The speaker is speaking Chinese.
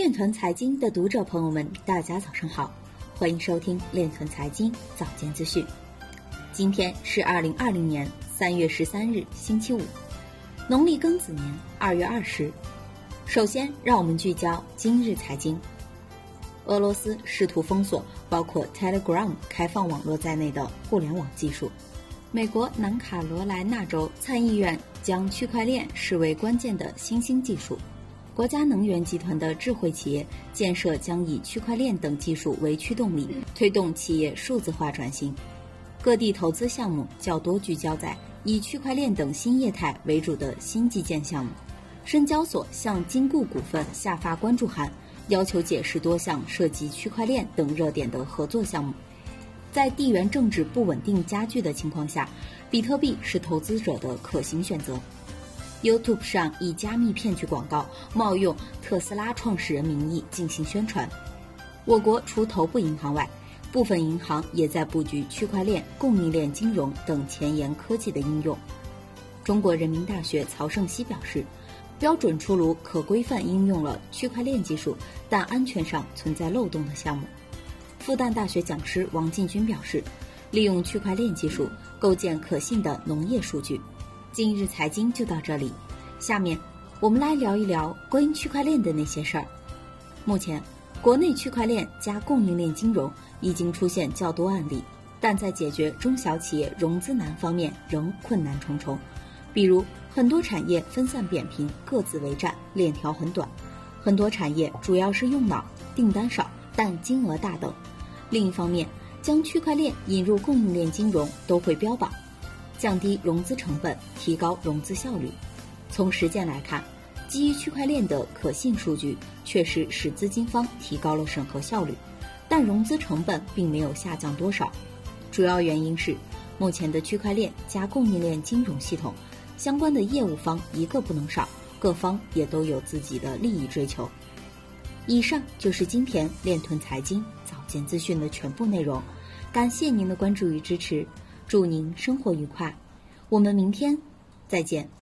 链团财经的读者朋友们，大家早上好，欢迎收听链团财经早间资讯。今天是二零二零年三月十三日，星期五，农历庚子年二月二十。首先，让我们聚焦今日财经。俄罗斯试图封锁包括 Telegram 开放网络在内的互联网技术。美国南卡罗来纳州参议院将区块链视为关键的新兴技术。国家能源集团的智慧企业建设将以区块链等技术为驱动力，推动企业数字化转型。各地投资项目较多聚焦在以区块链等新业态为主的新基建项目。深交所向金固股份下发关注函，要求解释多项涉及区块链等热点的合作项目。在地缘政治不稳定加剧的情况下，比特币是投资者的可行选择。YouTube 上以加密骗取广告冒用特斯拉创始人名义进行宣传。我国除头部银行外，部分银行也在布局区块链、供应链金融等前沿科技的应用。中国人民大学曹胜熙表示，标准出炉可规范应用了区块链技术，但安全上存在漏洞的项目。复旦大学讲师王进军表示，利用区块链技术构建可信的农业数据。今日财经就到这里，下面我们来聊一聊关于区块链的那些事儿。目前，国内区块链加供应链金融已经出现较多案例，但在解决中小企业融资难方面仍困难重重。比如，很多产业分散扁平，各自为战，链条很短；很多产业主要是用脑，订单少，但金额大等。另一方面，将区块链引入供应链金融都会标榜。降低融资成本，提高融资效率。从实践来看，基于区块链的可信数据确实使资金方提高了审核效率，但融资成本并没有下降多少。主要原因是，目前的区块链加供应链金融系统相关的业务方一个不能少，各方也都有自己的利益追求。以上就是今天链臀财经早间资讯的全部内容，感谢您的关注与支持。祝您生活愉快，我们明天再见。